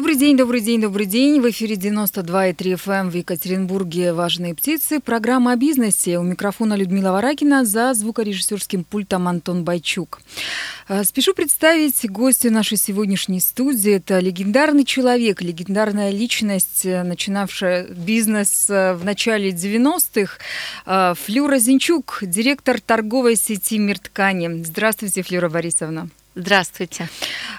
Добрый день, добрый день, добрый день. В эфире 92,3 FM эм в Екатеринбурге «Важные птицы». Программа о бизнесе. У микрофона Людмила Варакина, за звукорежиссерским пультом Антон Байчук. Э, спешу представить гостя нашей сегодняшней студии. Это легендарный человек, легендарная личность, э, начинавшая бизнес э, в начале 90-х. Флюра Зинчук, директор торговой сети «Мир ткани». Здравствуйте, Флюра Борисовна. Здравствуйте.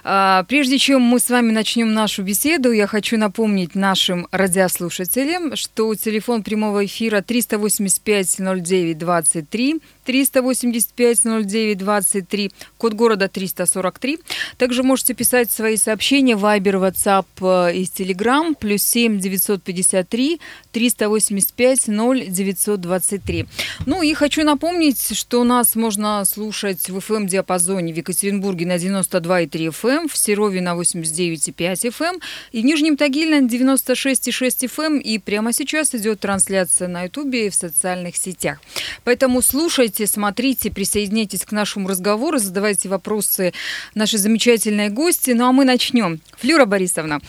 А, прежде чем мы с вами начнем нашу беседу, я хочу напомнить нашим радиослушателям, что телефон прямого эфира 385 09 23 385-09-23, код города 343. Также можете писать свои сообщения в Viber, WhatsApp э, и Telegram, плюс 7 953 385 0923. Ну и хочу напомнить, что нас можно слушать в FM-диапазоне в Екатеринбурге на 92,3 FM, в Серове на 89,5 FM и в Нижнем Тагиле на 96,6 FM. И прямо сейчас идет трансляция на YouTube и в социальных сетях. Поэтому слушайте слушайте, смотрите, присоединяйтесь к нашему разговору, задавайте вопросы нашей замечательной гости. Ну а мы начнем. Флюра Борисовна,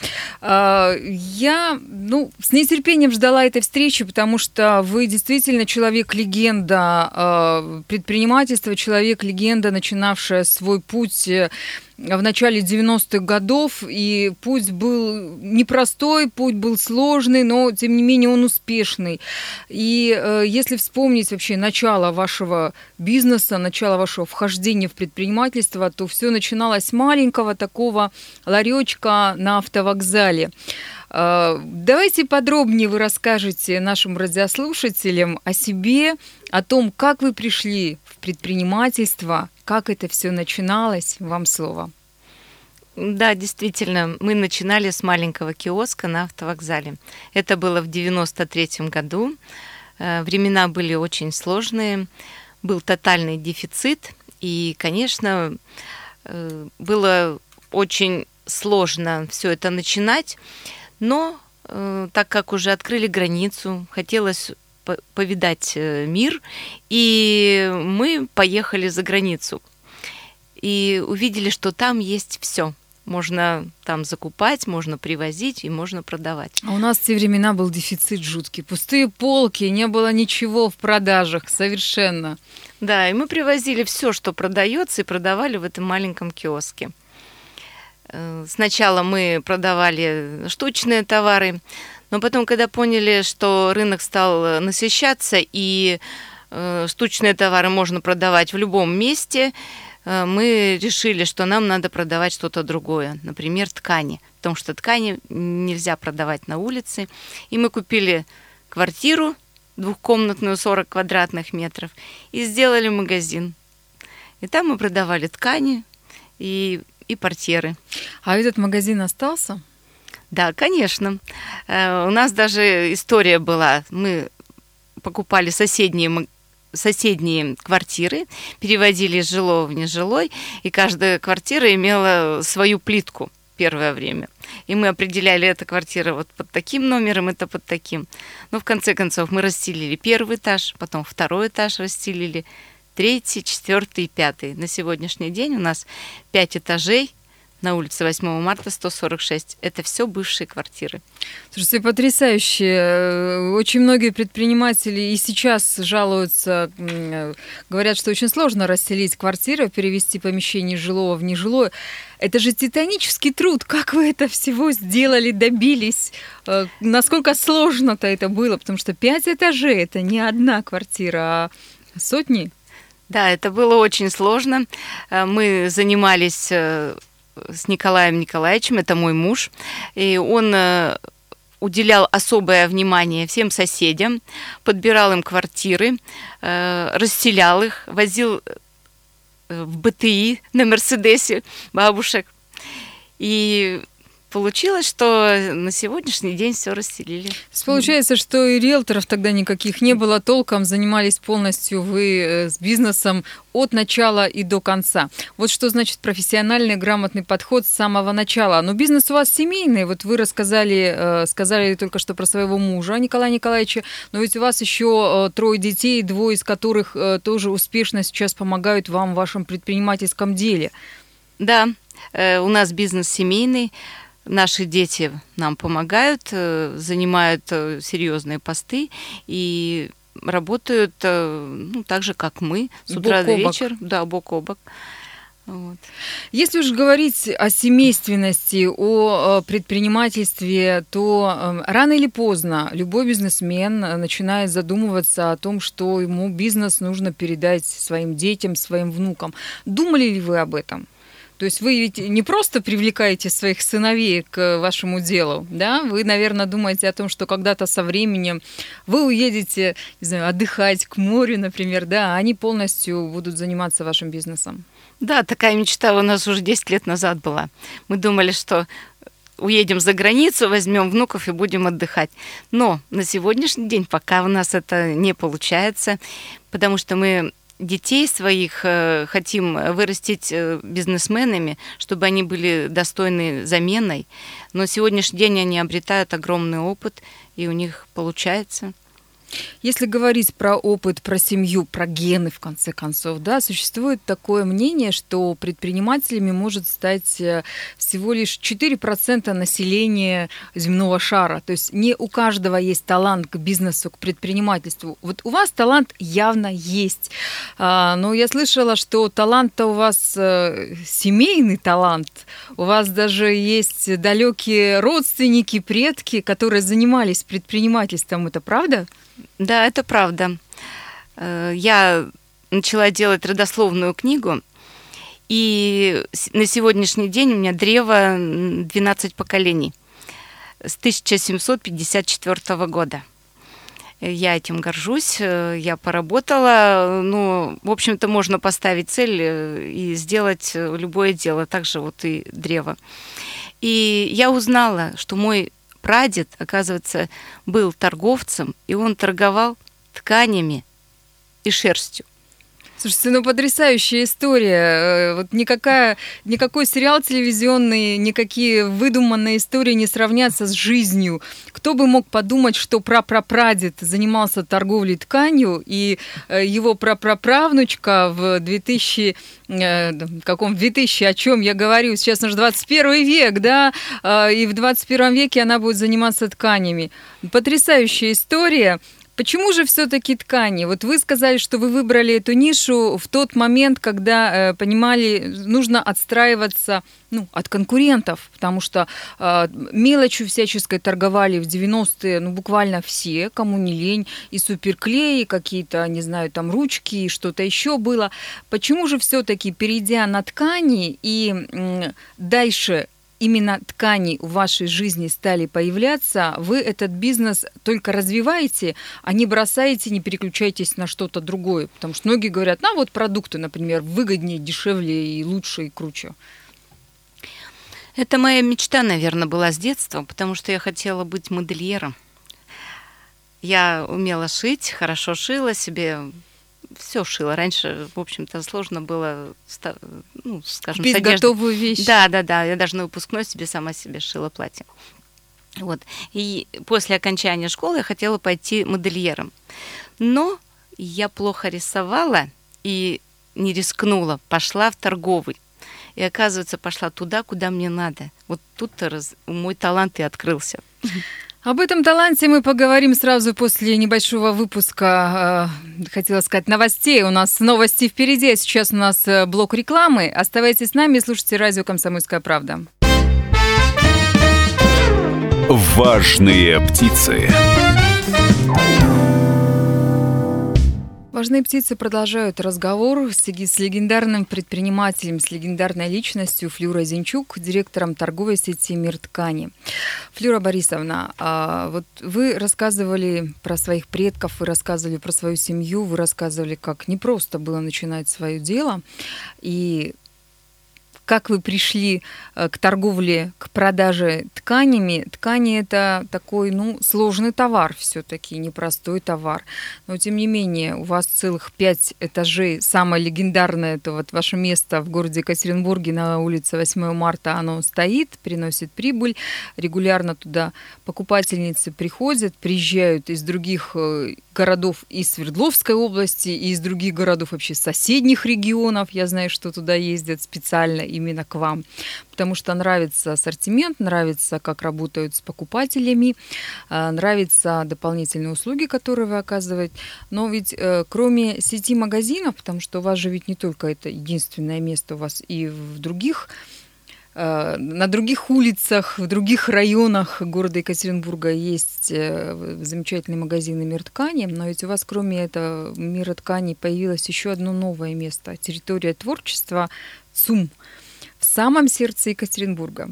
а, я ну, с нетерпением ждала этой встречи, потому что вы действительно человек-легенда а, предпринимательства, человек-легенда, начинавшая свой путь э, в начале 90-х годов, и путь был непростой, путь был сложный, но, тем не менее, он успешный. И э, если вспомнить вообще начало вашего бизнеса, начало вашего вхождения в предпринимательство, то все начиналось с маленького такого ларечка на автовокзале. Э, давайте подробнее вы расскажете нашим радиослушателям о себе, о том, как вы пришли в предпринимательство, как это все начиналось? Вам слово. Да, действительно, мы начинали с маленького киоска на автовокзале. Это было в 93 году. Э, времена были очень сложные, был тотальный дефицит, и, конечно, э, было очень сложно все это начинать, но э, так как уже открыли границу, хотелось повидать э, мир, и мы поехали за границу. И увидели, что там есть все. Можно там закупать, можно привозить и можно продавать. А у нас в те времена был дефицит жуткий. Пустые полки, не было ничего в продажах совершенно. Да, и мы привозили все, что продается, и продавали в этом маленьком киоске. Э, сначала мы продавали штучные товары, но потом, когда поняли, что рынок стал э, насыщаться и э, штучные товары можно продавать в любом месте, э, мы решили, что нам надо продавать что-то другое, например, ткани, потому что ткани нельзя продавать на улице. И мы купили квартиру двухкомнатную 40 квадратных метров и сделали магазин. И там мы продавали ткани и, и портьеры. А этот магазин остался? Да, конечно. Э, у нас даже история была. Мы покупали соседние соседние квартиры, переводили из жилого в нежилой, и каждая квартира имела свою плитку первое время. И мы определяли эту квартиру вот под таким номером, это под таким. Но в конце концов мы расстелили первый этаж, потом второй этаж расстелили, третий, четвертый и пятый. На сегодняшний день у нас пять этажей, на улице 8 марта 146. Это все бывшие квартиры. Слушайте, потрясающе. Очень многие предприниматели и сейчас жалуются, говорят, что очень сложно расселить квартиру, перевести помещение жилого в нежилое. Это же титанический труд. Как вы это всего сделали, добились? Э, насколько сложно-то это было? Потому что пять этажей – это не одна квартира, а сотни. Да, это было очень сложно. Э, мы занимались э, с Николаем Николаевичем, это мой муж, и он э, уделял особое внимание всем соседям, подбирал им квартиры, э, расселял их, возил э, в БТИ на Мерседесе бабушек. И получилось, что на сегодняшний день все расселили. Получается, что и риэлторов тогда никаких не было толком, занимались полностью вы э, с бизнесом от начала и до конца. Вот что значит профессиональный грамотный подход с самого начала. Но бизнес у вас семейный, вот вы рассказали, э, сказали только что про своего мужа Николая Николаевича, но ведь у вас еще э, трое детей, двое из которых тоже успешно сейчас помогают вам в вашем предпринимательском деле. Да, у нас бизнес семейный. Наши дети нам помогают, э, занимают э, серьезные посты и работают э, ну, так же, как мы, с утра до вечера. Да, бок о бок. Вот. Если уж говорить о семейственности, о предпринимательстве, то рано или поздно любой бизнесмен начинает задумываться о том, что ему бизнес нужно передать своим детям, своим внукам. Думали ли вы об этом? То есть вы ведь не просто привлекаете своих сыновей к вашему делу, да? Вы, наверное, думаете о том, что когда-то со временем вы уедете, не знаю, отдыхать к морю, например, да, а они полностью будут заниматься вашим бизнесом. Да, такая мечта у нас уже 10 лет назад была. Мы думали, что уедем за границу, возьмем внуков и будем отдыхать. Но на сегодняшний день пока у нас это не получается, потому что мы детей своих э, хотим вырастить э, бизнесменами, чтобы они были достойны заменой. Но сегодняшний день они обретают огромный опыт, и у них получается. Если говорить про опыт, про семью, про гены, в конце концов, да, существует такое мнение, что предпринимателями может стать э, всего лишь 4% населения земного шара. То есть не у каждого есть талант к бизнесу, к предпринимательству. Вот у вас талант явно есть. А, но я слышала, что талант-то у вас э, семейный талант. У вас даже есть далекие родственники, предки, которые занимались предпринимательством. Это правда? Да, это правда. Э, я начала делать родословную книгу, и на сегодняшний день у меня древо 12 поколений с 1754 года. Я этим горжусь, э, я поработала. Ну, в общем-то, можно поставить цель э, и сделать любое дело, также вот и древо. И я узнала, что мой прадед, оказывается, был торговцем, и он торговал тканями и шерстью. Слушайте, ну потрясающая история. Э, вот никакая, никакой сериал телевизионный, никакие выдуманные истории не сравнятся с жизнью. Кто бы мог подумать, что прапрапрадед занимался торговлей тканью, и э, его прапраправнучка в 2000 э, каком 2000, о чем я говорю, сейчас уже 21 век, да, и в 21 веке она будет заниматься тканями. Потрясающая история. Почему же все-таки ткани? Вот вы сказали, что вы выбрали эту нишу в тот момент, когда э, понимали, нужно отстраиваться ну, от конкурентов, потому что э, мелочью всяческой торговали в 90-е, ну, буквально все, кому не лень, и суперклеи, какие-то, не знаю, там ручки, и что-то еще было. Почему же все-таки, перейдя на ткани и э, дальше именно ткани в вашей жизни стали появляться, вы этот бизнес только развиваете, а не бросаете, не переключаетесь на что-то другое. Потому что многие говорят, ну вот продукты, например, выгоднее, дешевле и лучше и круче. Это моя мечта, наверное, была с детства, потому что я хотела быть модельером. Я умела шить, хорошо шила себе все шила. Раньше, в общем-то, сложно было, ну, скажем, Без готовую вещь. Да, да, да. Я даже на выпускной себе сама себе шила платье. Вот. И после окончания школы я хотела пойти модельером. Но я плохо рисовала и не рискнула. Пошла в торговый. И, оказывается, пошла туда, куда мне надо. Вот раз... мой талант и открылся. Об этом таланте мы поговорим сразу после небольшого выпуска, э, хотела сказать, новостей. У нас новости впереди, а сейчас у нас э, блок рекламы. Оставайтесь с нами и слушайте радио «Комсомольская правда». Важные птицы. Важные птицы продолжают разговор с, легендарным предпринимателем, с легендарной личностью Флюрой Зинчук, директором торговой сети «Мир ткани». Флюра Борисовна, а вот вы рассказывали про своих предков, вы рассказывали про свою семью, вы рассказывали, как непросто было начинать свое дело. И как вы пришли э, к торговле, к продаже тканями. Ткани это такой, ну, сложный товар все-таки, непростой товар. Но тем не менее, у вас целых пять этажей. Самое легендарное это вот ваше место в городе Екатеринбурге на улице 8 марта. Оно стоит, приносит прибыль. Регулярно туда покупательницы приходят, приезжают из других э, городов из Свердловской области, и из других городов вообще соседних регионов. Я знаю, что туда ездят специально именно к вам, потому что нравится ассортимент, нравится, как работают с покупателями, э, нравятся дополнительные услуги, которые вы оказываете. Но ведь э, кроме сети магазинов, потому что у вас же ведь не только это единственное место, у вас и в других Э, на других улицах, в других районах города Екатеринбурга есть замечательные магазины «Мир ткани», но ведь у вас кроме этого «Мира ткани» появилось еще одно новое место – территория творчества ЦУМ в самом сердце Екатеринбурга,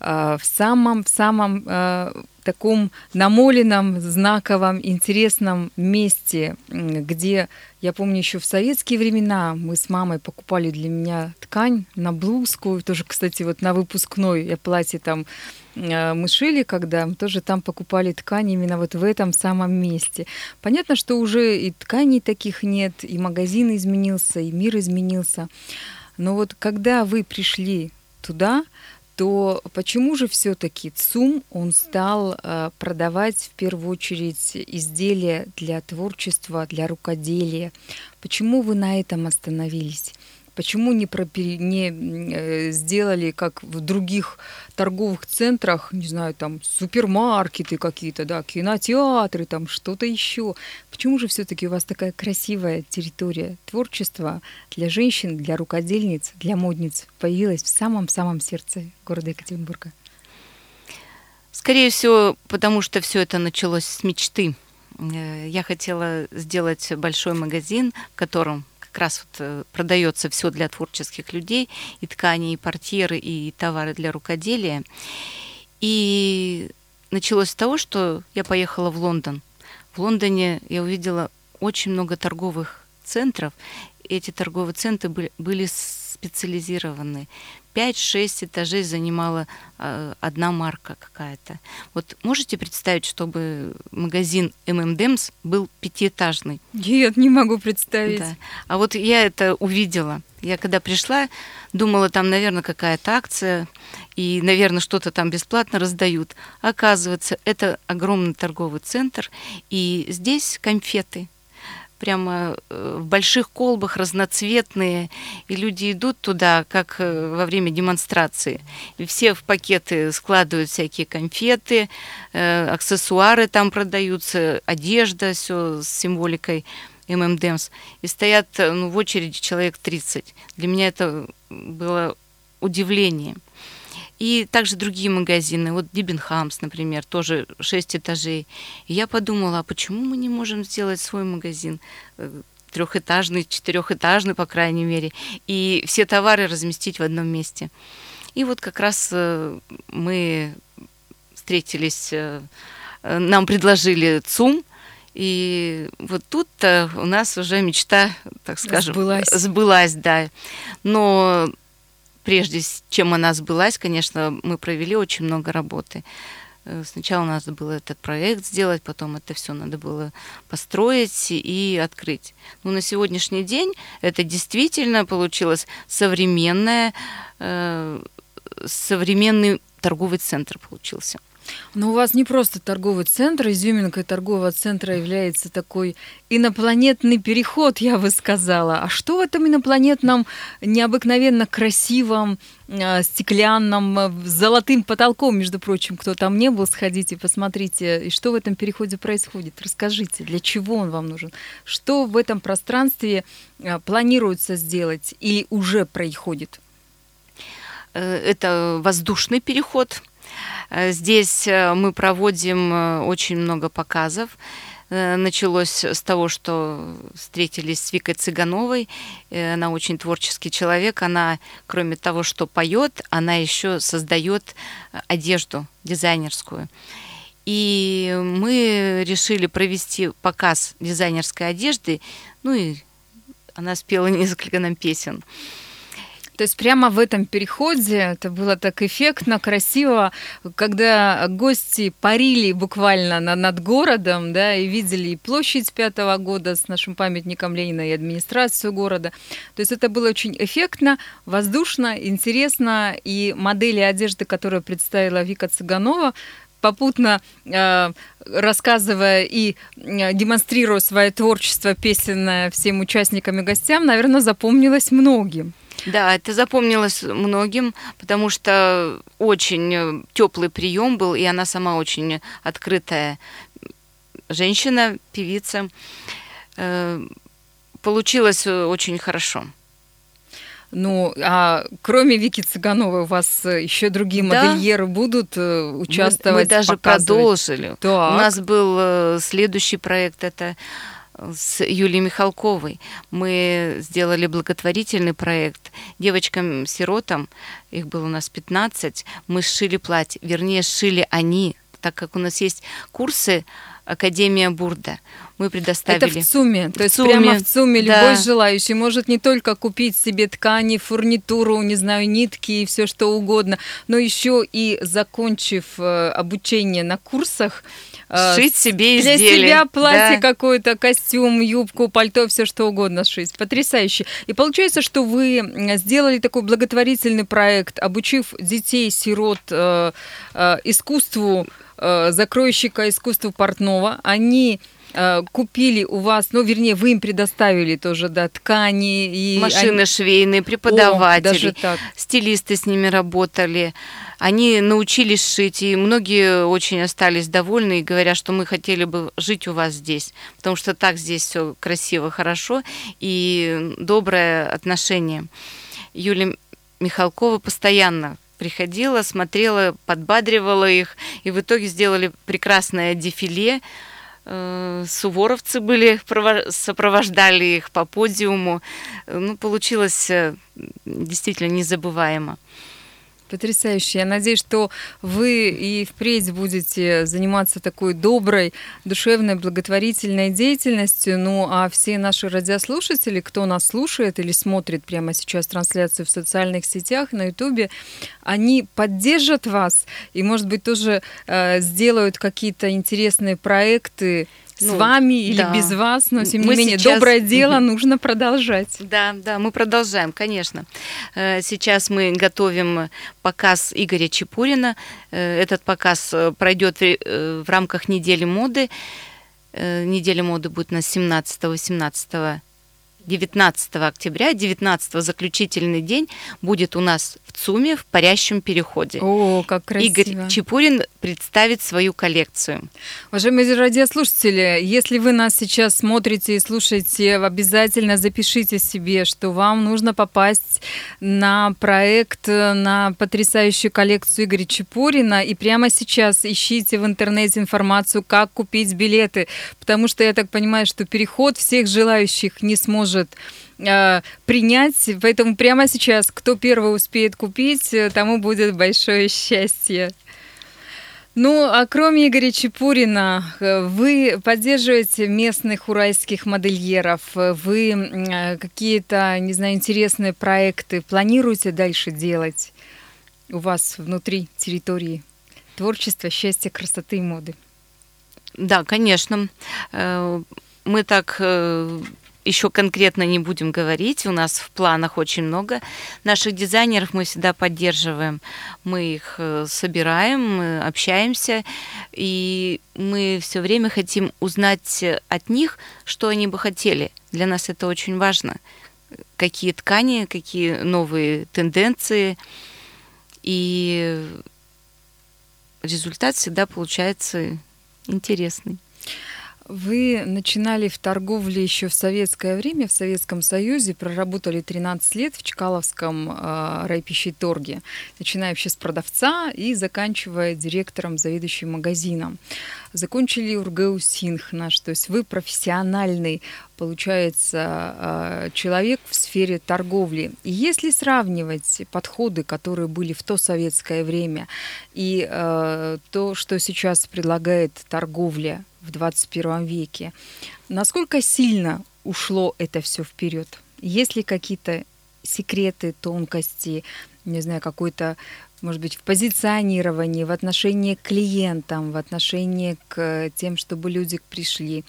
э, в самом, в самом таком намоленном, знаковом, интересном месте, где, я помню, еще в советские времена мы с мамой покупали для меня ткань на блузку, тоже, кстати, вот на выпускной я платье там э, мы шили, когда мы тоже там покупали ткань именно вот в этом самом месте. Понятно, что уже и тканей таких нет, и магазин изменился, и мир изменился. Но вот когда вы пришли туда, то почему же все-таки ЦУМ он стал э, продавать в первую очередь изделия для творчества, для рукоделия? Почему вы на этом остановились? Почему не, пропери, не э, сделали, как в других торговых центрах, не знаю, там супермаркеты какие-то, да, кинотеатры, там что-то еще? Почему же все-таки у вас такая красивая территория творчества для женщин, для рукодельниц, для модниц появилась в самом-самом сердце города Екатеринбурга? Скорее всего, потому что все это началось с мечты. Э, я хотела сделать большой магазин, в котором как раз вот э, продается все для творческих людей, и ткани, и портьеры, и товары для рукоделия. И началось с того, что я поехала в Лондон. В Лондоне я увидела очень много торговых центров. Эти торговые центры были, были специализированы. 5-6 этажей занимала э, одна марка какая-то. Вот можете представить, чтобы магазин M&M's был пятиэтажный? Нет, не могу представить. Да. А вот я это увидела. Я когда пришла, думала, там, наверное, какая-то акция, и, наверное, что-то там бесплатно раздают. Оказывается, это огромный торговый центр, и здесь конфеты – прямо э, в больших колбах разноцветные, и люди идут туда, как э, во время демонстрации. И все в пакеты складывают всякие конфеты, э, аксессуары там продаются, одежда, все с символикой ММДМС. И стоят ну, в очереди человек 30. Для меня это было удивление. И также другие магазины, вот Дибенхамс, например, тоже 6 этажей. И я подумала, а почему мы не можем сделать свой магазин э, трехэтажный, четырехэтажный, по крайней мере, и все товары разместить в одном месте. И вот как раз э, мы встретились, э, нам предложили ЦУМ, и вот тут у нас уже мечта, так скажем, сбылась. сбылась, да. Но прежде чем она сбылась, конечно, мы провели очень много работы. Э, сначала надо было этот проект сделать, потом это все надо было построить и открыть. Но на сегодняшний день это действительно получилось современное, э, современный торговый центр получился. Но у вас не просто торговый центр, изюминкой торгового центра является такой инопланетный переход, я бы сказала. А что в этом инопланетном, необыкновенно красивом, а, стеклянном, а, золотым потолком, между прочим, кто там не был, сходите, посмотрите, и что в этом переходе происходит. Расскажите, для чего он вам нужен? Что в этом пространстве а, планируется сделать или уже происходит? Э, это воздушный переход, Э, здесь э, мы проводим э, очень много показов. Э, началось с того, что встретились с Викой Цыгановой. Э, она очень творческий человек. Она, кроме того, что поет, она еще создает одежду дизайнерскую. И мы решили провести показ дизайнерской одежды. Ну и она спела несколько нам песен. То есть прямо в этом переходе это было так эффектно, красиво, когда гости парили буквально на, над городом, да, и видели и площадь пятого года с нашим памятником Ленина и администрацию города. То есть это было очень эффектно, воздушно, интересно, и модели одежды, которые представила Вика Цыганова, попутно э, рассказывая и э, демонстрируя свое творчество песенное всем участникам и гостям, наверное, запомнилось многим. Да, это запомнилось многим, потому что очень э, теплый прием был, и она сама очень открытая женщина, певица. Э, получилось очень хорошо. Ну, а кроме Вики Цыгановой у вас еще другие да. модельеры будут э, участвовать? Мы, мы даже показывать? продолжили. Так. У нас был следующий проект, это с Юлией Михалковой. Мы сделали благотворительный проект девочкам-сиротам, их было у нас 15, мы сшили платье, вернее, сшили они, так как у нас есть курсы Академия Бурда. Мы предоставили... Это в ЦУМе, то есть ЦУМе, прямо в ЦУМе да. любой желающий может не только купить себе ткани, фурнитуру, не знаю, нитки и все что угодно, но еще и закончив э, обучение на курсах, Э, Шить себе изделие. Для себя платье да. какое-то, костюм, юбку, пальто, все что угодно шить. Потрясающе. И получается, что вы сделали такой благотворительный проект, обучив детей, сирот э, э, искусству э, закройщика, искусству портного. Они купили у вас, ну, вернее, вы им предоставили тоже, да, ткани и машины они... швейные, преподаватели, О, стилисты с ними работали. Они научились шить, и многие очень остались довольны и говорят, что мы хотели бы жить у вас здесь, потому что так здесь все красиво, хорошо и доброе отношение. Юлия Михалкова постоянно приходила, смотрела, подбадривала их, и в итоге сделали прекрасное дефиле. Э, суворовцы были, сопровождали их по подиуму. Ну, получилось э, действительно незабываемо. Потрясающе. Я надеюсь, что вы и впредь будете заниматься такой доброй, душевной, благотворительной деятельностью. Ну, а все наши радиослушатели, кто нас слушает или смотрит прямо сейчас трансляцию в социальных сетях, на Ютубе, они поддержат вас и, может быть, тоже э, сделают какие-то интересные проекты с ну, вами или да. без вас, но тем не мы менее сейчас... доброе дело нужно продолжать. Да, да, мы продолжаем, конечно. Э, сейчас мы готовим показ Игоря Чепурина. Э, этот показ э, пройдет в рамках недели моды. Неделя моды будет на 17-18 19 октября, 19 заключительный день, будет у нас в ЦУМе в парящем переходе. О, как красиво. Игорь Чепурин представит свою коллекцию. Уважаемые радиослушатели, если вы нас сейчас смотрите и слушаете, обязательно запишите себе, что вам нужно попасть на проект, на потрясающую коллекцию Игоря Чепурина, и прямо сейчас ищите в интернете информацию, как купить билеты, потому что я так понимаю, что переход всех желающих не сможет может э, принять. Поэтому прямо сейчас, кто первый успеет купить, э, тому будет большое счастье. Ну, а кроме Игоря Чепурина, э, вы поддерживаете местных уральских модельеров, вы какие-то, не знаю, интересные проекты планируете дальше делать у вас внутри территории творчества, счастья, красоты и моды? Да, конечно. Мы так еще конкретно не будем говорить. У нас в планах очень много наших дизайнеров. Мы всегда поддерживаем. Мы их э, собираем, мы общаемся. И мы все время хотим узнать от них, что они бы хотели. Для нас это очень важно. Какие ткани, какие новые тенденции. И результат всегда получается интересный. Вы начинали в торговле еще в советское время, в Советском Союзе, проработали 13 лет в Чкаловском э, райпищеторге, начиная вообще с продавца и заканчивая директором, заведующим магазином. Закончили УрГУ Синх наш, то есть вы профессиональный, получается, э, человек в сфере торговли. И если сравнивать подходы, которые были в то советское время, и э, то, что сейчас предлагает торговля, в 21 веке. Насколько сильно ушло это все вперед? Есть ли какие-то секреты, тонкости, не знаю, какой-то, может быть, в позиционировании, в отношении к клиентам, в отношении к тем, чтобы люди пришли?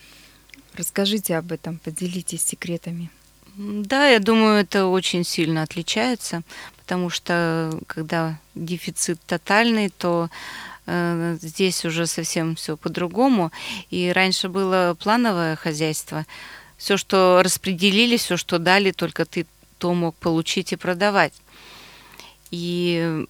Расскажите об этом, поделитесь секретами. Да, я думаю, это очень сильно отличается, потому что когда дефицит тотальный, то здесь уже совсем все по-другому. И раньше было плановое хозяйство. Все, что распределили, все, что дали, только ты то мог получить и продавать. И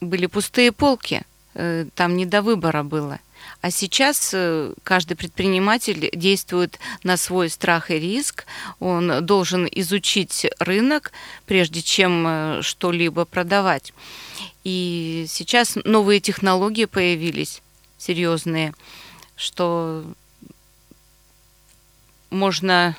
были пустые полки, э, там не до выбора было. А сейчас э, каждый предприниматель действует на свой страх и риск. Он должен изучить рынок, прежде чем что-либо продавать. И сейчас новые технологии появились, серьезные, что можно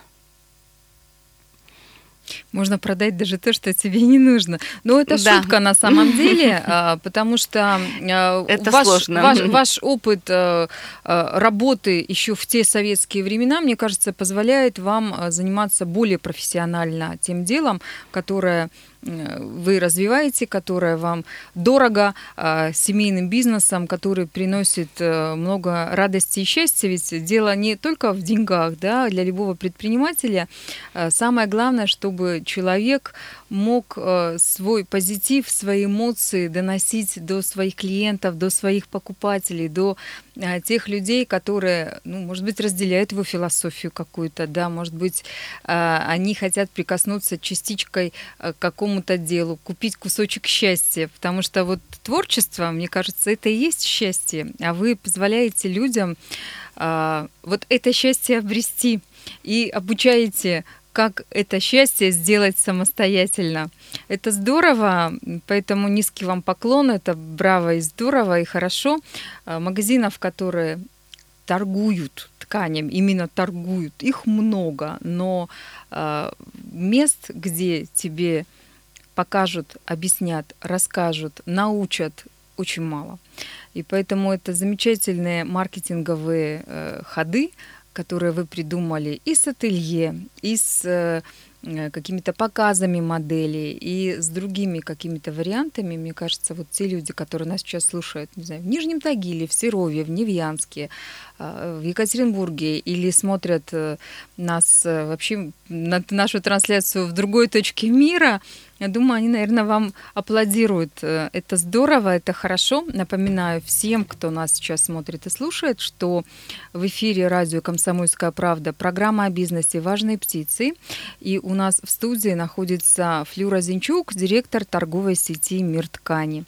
можно продать даже то, что тебе не нужно. Но это да. шутка на самом деле, а, потому что а, это ваш, сложно. Ваш, ваш опыт а, работы еще в те советские времена, мне кажется, позволяет вам заниматься более профессионально тем делом, которое вы развиваете, которое вам дорого, семейным бизнесом, который приносит э, много радости и счастья. Ведь дело не только в деньгах, да, для любого предпринимателя. Самое главное, чтобы человек мог э, свой позитив, свои эмоции доносить до своих клиентов, до своих покупателей, до э, тех людей, которые, ну, может быть, разделяют его философию какую-то, да, может быть, они хотят прикоснуться частичкой к какому какому-то делу, купить кусочек счастья, потому что вот творчество, мне кажется, это и есть счастье, а вы позволяете людям вот это счастье обрести. И обучаете как это счастье сделать самостоятельно. Это здорово, поэтому низкий вам поклон, это браво и здорово и хорошо. А, магазинов, которые торгуют тканям, именно торгуют, их много, но э, мест, где тебе покажут, объяснят, расскажут, научат очень мало. И поэтому это замечательные маркетинговые э, ходы, которые вы придумали и с ателье, и с э, Э, какими-то показами моделей и с другими какими-то вариантами, мне кажется, вот те люди, которые нас сейчас слушают, не знаю, в Нижнем Тагиле, в Серове, в Невьянске, э, в Екатеринбурге или смотрят э, нас вообще на нашу трансляцию в другой точке мира, я думаю, они, наверное, вам аплодируют. Это здорово, это хорошо. Напоминаю всем, кто нас сейчас смотрит и слушает, что в эфире радио «Комсомольская правда» программа о бизнесе «Важные птицы». И у нас в студии находится Флюра Зинчук, директор торговой сети «Мир ткани».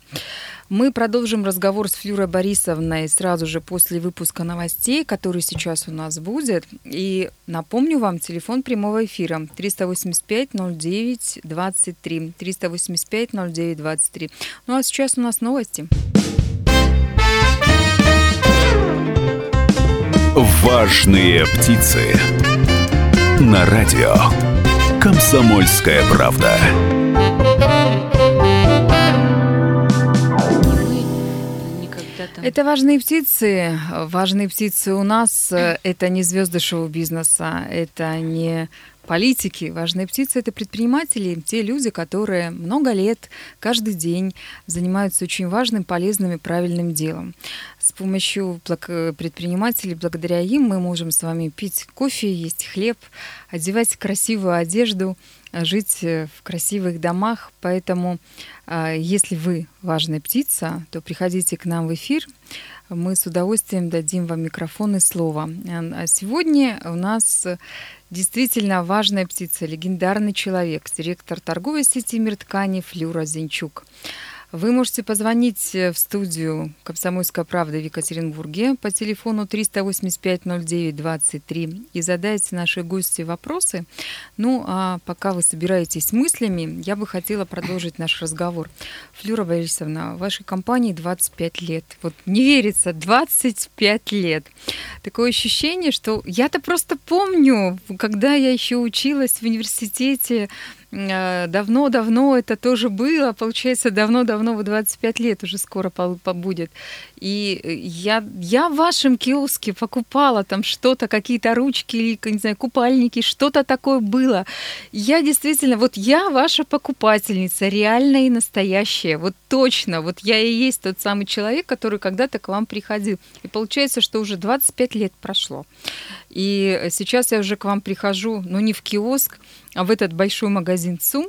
Мы продолжим разговор с Флюрой Борисовной сразу же после выпуска новостей, который сейчас у нас будет. И напомню вам, телефон прямого эфира 385-09-23. 385-09-23. Ну а сейчас у нас новости. Важные птицы. На радио. Комсомольская правда. Это важные птицы. Важные птицы у нас. Это не звезды шоу-бизнеса. Это не политики. Важные птицы — это предприниматели, те люди, которые много лет, каждый день занимаются очень важным, полезным и правильным делом. С помощью предпринимателей, благодаря им мы можем с вами пить кофе, есть хлеб, одевать красивую одежду, жить в красивых домах. Поэтому, а, если вы важная птица, то приходите к нам в эфир. Мы с удовольствием дадим вам микрофон и слово. А сегодня у нас Действительно важная птица, легендарный человек, директор торговой сети «Мир ткани» Флюра Зинчук. Вы можете позвонить э, в студию «Комсомольская правда» в Екатеринбурге по телефону 385-09-23 и задать нашей гости вопросы. Ну, а пока вы собираетесь мыслями, я бы хотела продолжить наш разговор. Флюра Борисовна, вашей компании 25 лет. Вот не верится, 25 лет. Такое ощущение, что я-то просто помню, когда я еще училась в университете, давно-давно это тоже было, получается, давно-давно, в 25 лет уже скоро будет. И я, я в вашем киоске покупала там что-то, какие-то ручки или, не знаю, купальники, что-то такое было. Я действительно, вот я ваша покупательница, реальная и настоящая, вот точно, вот я и есть тот самый человек, который когда-то к вам приходил. И получается, что уже 25 лет прошло. И сейчас я уже к вам прихожу, ну не в киоск, в этот большой магазин ЦУМ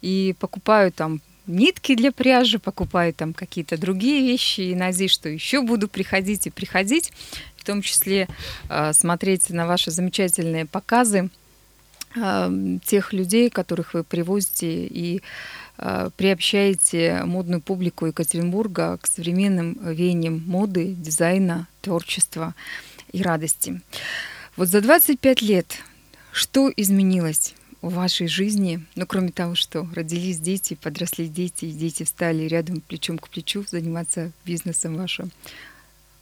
и покупаю там нитки для пряжи, покупаю там какие-то другие вещи и надеюсь, что еще буду приходить и приходить, в том числе э, смотреть на ваши замечательные показы э, тех людей, которых вы привозите и приобщаете модную публику Екатеринбурга к современным веяниям моды, дизайна, творчества и радости. Вот за 25 лет что изменилось в вашей жизни, ну, кроме того, что родились дети, подросли дети, и дети встали рядом плечом к плечу заниматься бизнесом вашим,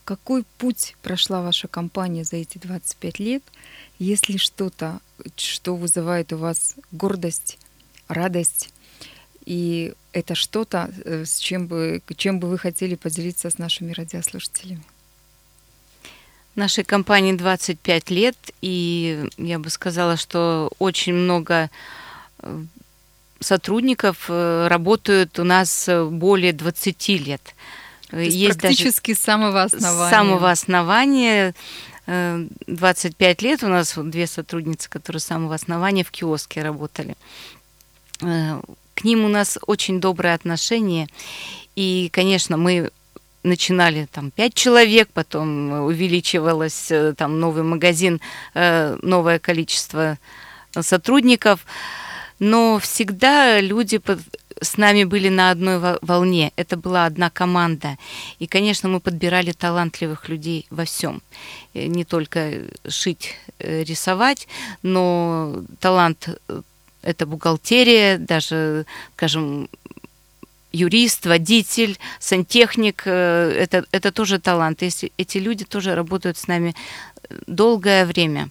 какой путь прошла ваша компания за эти 25 лет? Есть ли что-то, что вызывает у вас гордость, радость, и это что-то, э, с чем бы, чем бы вы хотели поделиться с нашими радиослушателями? Нашей компании 25 лет, и я бы сказала, что очень много э, сотрудников э, работают у нас более 20 лет. То есть, есть практически даже с самого основания. С самого основания 25 лет у нас две сотрудницы, которые с самого основания в киоске работали. Э, к ним у нас очень доброе отношение. И, конечно, мы начинали там пять человек, потом увеличивалось э, там новый магазин, э, новое количество сотрудников, но всегда люди с нами были на одной волне. Это была одна команда. И, конечно, мы подбирали талантливых людей во всем. Э, не только шить, рисовать, но талант это бухгалтерия, даже, скажем, юрист, водитель, сантехник, э, это, это тоже талант. Если эти люди тоже работают с нами э, долгое время.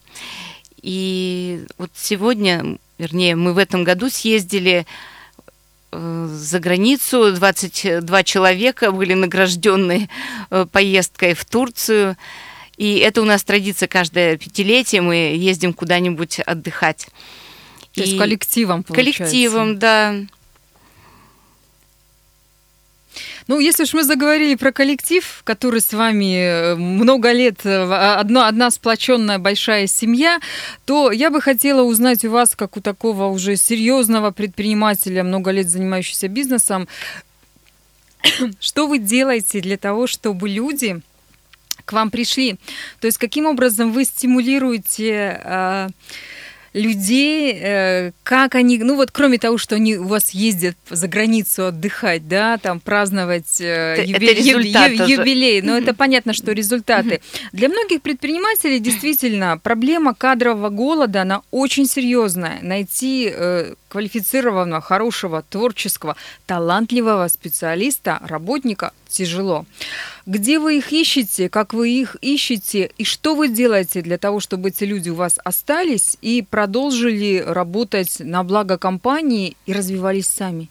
И вот сегодня, вернее, мы в этом году съездили э, за границу, 22 человека были награждены поездкой в Турцию. И это у нас традиция каждое пятилетие, мы ездим куда-нибудь отдыхать. То есть коллективом, получается. Коллективом, да. Ну, если уж мы заговорили про коллектив, который с вами э, много лет, э, а, одно, одна сплоченная большая семья, то я бы хотела узнать у вас, как у такого уже серьезного предпринимателя, много лет занимающегося бизнесом, что вы делаете для того, чтобы люди к вам пришли? То есть каким образом вы стимулируете э, людей, э, как они, ну вот кроме того, что они у вас ездят за границу отдыхать, да, там праздновать э, это, юбилей, это юбилей, но это понятно, что результаты. Для многих предпринимателей действительно проблема кадрового голода, она очень серьезная. Найти э, квалифицированного, хорошего, творческого, талантливого специалиста, работника тяжело. Где вы их ищете, как вы их ищете и что вы делаете для того, чтобы эти люди у вас остались и продолжили работать на благо компании и развивались сами?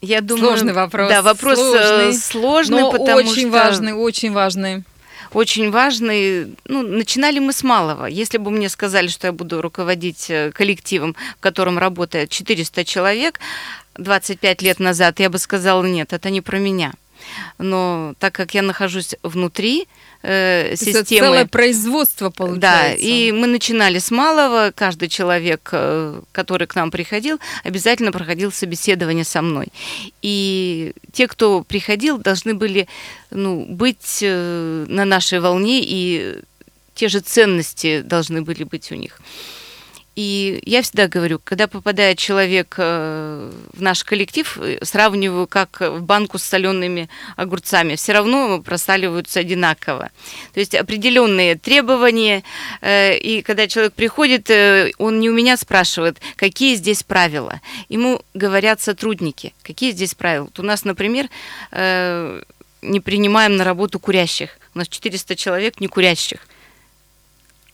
Я думаю, сложный вопрос. Да, вопрос сложный, сложный но потому очень что важный, очень важный очень важный. Ну, начинали мы с малого. Если бы мне сказали, что я буду руководить э, коллективом, в котором работает 400 человек 25 лет назад, я бы сказала, нет, это не про меня. Но так как я нахожусь внутри, э, системы. Это целое производство получается. Да, и мы начинали с малого. Каждый человек, э, который к нам приходил, обязательно проходил собеседование со мной. И те, кто приходил, должны были ну, быть э, на нашей волне, и те же ценности должны были быть у них. И я всегда говорю, когда попадает человек э, в наш коллектив, э, сравниваю как в банку с солеными огурцами, все равно просаливаются одинаково. То есть определенные требования, э, и когда человек приходит, он не у меня спрашивает, какие здесь правила. Ему говорят сотрудники, какие здесь правила. Вот у нас, например, не принимаем на работу курящих. У нас 400 человек не курящих.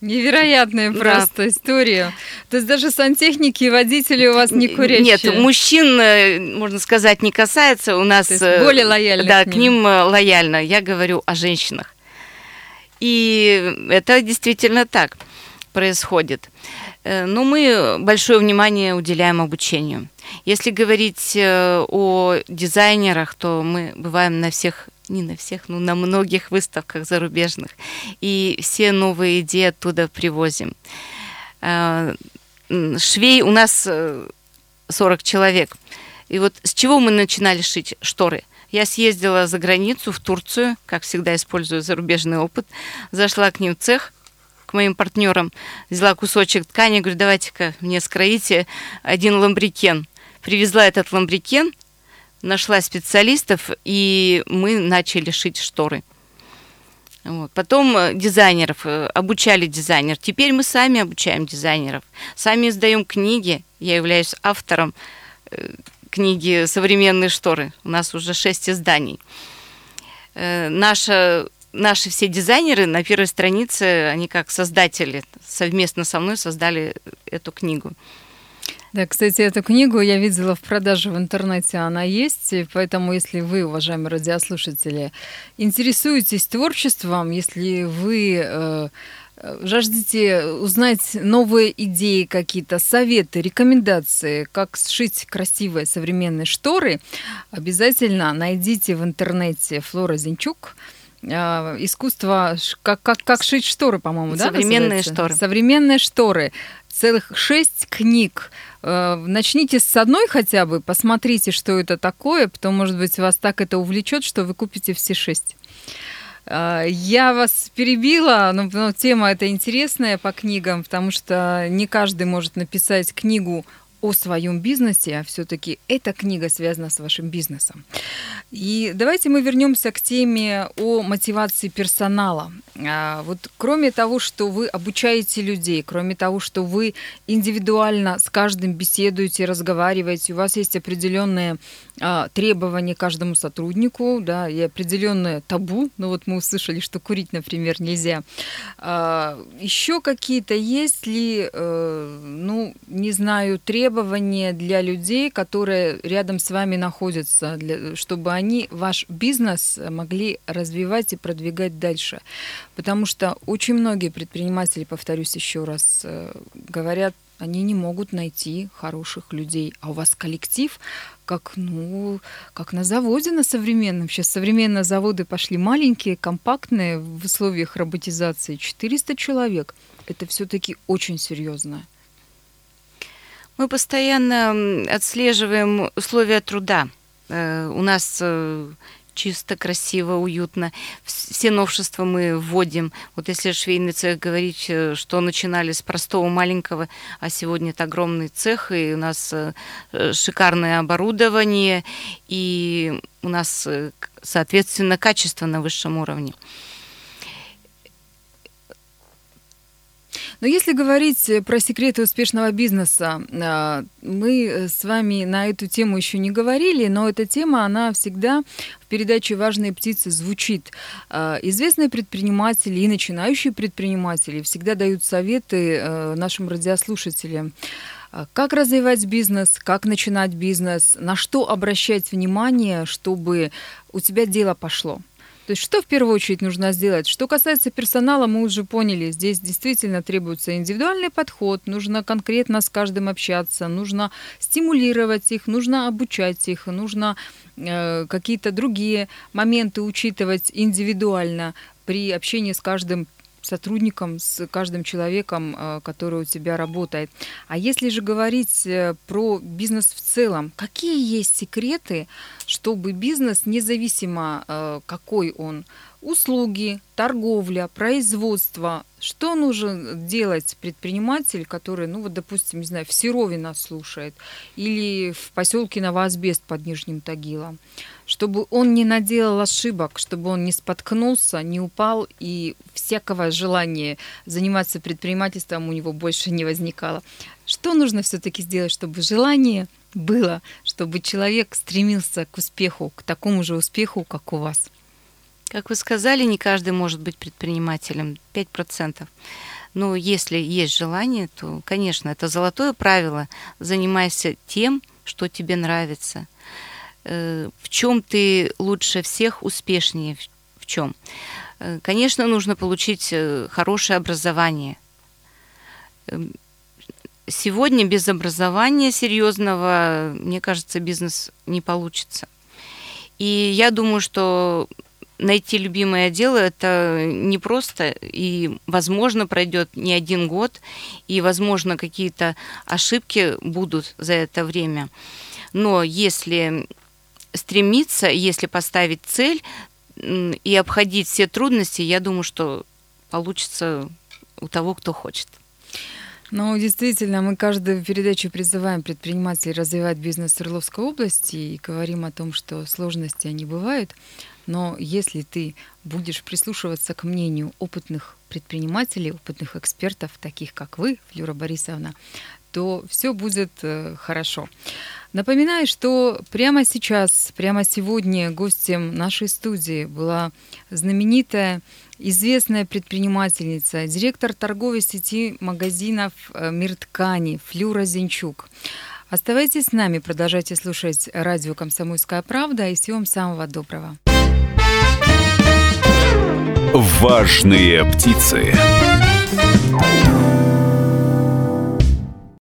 Невероятная да. просто история. То есть даже сантехники и водители у вас не курящие? Нет, мужчин, э, можно сказать, не касается. У нас... Э, более лояльно Да, к ним. к ним э, лояльно. Я говорю о женщинах. И это действительно так происходит. Но мы большое внимание уделяем обучению. Если говорить о дизайнерах, то мы бываем на всех не на всех, но на многих выставках зарубежных. И все новые идеи оттуда привозим. А, швей у нас 40 э, человек. И вот с чего мы начинали шить шторы? Я съездила за границу, в Турцию, как всегда использую зарубежный опыт, зашла к ним в цех, к моим партнерам, взяла кусочек ткани, говорю, давайте-ка мне скроите один ламбрикен. Привезла этот ламбрикен, нашла специалистов, и мы начали шить шторы. Вот. Потом э, дизайнеров, э, обучали дизайнеров. Теперь мы сами обучаем дизайнеров. Сами издаем книги. Я являюсь автором э, книги «Современные шторы». У нас уже шесть изданий. Наша, наши все дизайнеры на первой странице, они как создатели, совместно со мной создали эту книгу. Да, кстати, эту книгу я видела в продаже в интернете, она есть, поэтому если вы, уважаемые радиослушатели, интересуетесь творчеством, если вы э, жаждете узнать новые идеи какие-то, советы, рекомендации, как сшить красивые современные шторы, обязательно найдите в интернете Флора Зинчук, э, искусство, как, как, как шить шторы, по-моему, да? Современные шторы. Современные шторы. Целых шесть книг начните с одной хотя бы, посмотрите, что это такое, потом, может быть, вас так это увлечет, что вы купите все шесть. Э, я вас перебила, но, но тема эта интересная по книгам, потому что не каждый может написать книгу о своем бизнесе, а все-таки эта книга связана с вашим бизнесом. И давайте мы вернемся к теме о мотивации персонала. А, вот кроме того, что вы обучаете людей, кроме того, что вы индивидуально с каждым беседуете, разговариваете, у вас есть определенные а, требования каждому сотруднику, да, и определенное табу. Ну вот мы услышали, что курить, например, нельзя. А, еще какие-то есть ли, э, ну, не знаю, требования для людей, которые рядом с вами находятся, для, чтобы они ваш бизнес могли развивать и продвигать дальше. Потому что очень многие предприниматели, повторюсь еще раз, э, говорят, они не могут найти хороших людей. А у вас коллектив, как, ну, как на заводе на современном. Сейчас современные заводы пошли маленькие, компактные в условиях роботизации. 400 человек. Это все-таки очень серьезно. Мы постоянно отслеживаем условия труда. Э, у нас э, чисто, красиво, уютно. Все новшества мы вводим. Вот если швейный цех говорить, э, что начинали с простого маленького, а сегодня это огромный цех, и у нас шикарное оборудование, и у нас, соответственно, качество на высшем уровне. Но если говорить э, про секреты успешного бизнеса, а, мы э, с вами на эту тему еще не говорили, но эта тема, она всегда в передаче «Важные птицы» звучит. Известные предприниматели и начинающие предприниматели всегда дают советы э, нашим радиослушателям. Как развивать бизнес, как начинать бизнес, на что обращать внимание, чтобы у тебя дело пошло. То есть что в первую очередь нужно сделать? Что касается персонала, мы уже поняли, здесь действительно требуется индивидуальный подход, нужно конкретно с каждым общаться, нужно стимулировать их, нужно обучать их, нужно э, какие-то другие моменты учитывать индивидуально при общении с каждым сотрудником, с каждым человеком, э, который у тебя работает. А если же говорить э, про бизнес в целом, какие есть секреты, чтобы бизнес, независимо э, какой он, услуги, торговля, производство, Что нужно делать предприниматель, который, ну вот, допустим, не знаю, в Серове нас слушает или в поселке Новоазбест под Нижним Тагилом, чтобы он не наделал ошибок, чтобы он не споткнулся, не упал и всякого желания заниматься предпринимательством у него больше не возникало. Что нужно все-таки сделать, чтобы желание было, чтобы человек стремился к успеху, к такому же успеху, как у вас? Как вы сказали, не каждый может быть предпринимателем, 5%. Но если есть желание, то, конечно, это золотое правило. Занимайся тем, что тебе нравится. Э, в чем ты лучше всех, успешнее в чем? Э, конечно, нужно получить э, хорошее образование. Эм, сегодня без образования серьезного, мне кажется, бизнес не получится. И я думаю, что найти любимое дело это не просто, и, возможно, пройдет не один год, и, возможно, какие-то ошибки будут за это время. Но если стремиться, если поставить цель и обходить все трудности, я думаю, что получится у того, кто хочет. Ну, действительно, мы каждую передачу призываем предпринимателей развивать бизнес Орловской области и говорим о том, что сложности они бывают. Но если ты будешь прислушиваться к мнению опытных предпринимателей, опытных экспертов, таких как вы, Флюра Борисовна, то все будет э, хорошо. Напоминаю, что прямо сейчас, прямо сегодня гостем нашей студии была знаменитая, известная предпринимательница, директор торговой сети магазинов э, «Мир ткани» Флюра Зинчук. Оставайтесь с нами, продолжайте слушать радио «Комсомольская правда» и всего вам самого доброго. Важные птицы.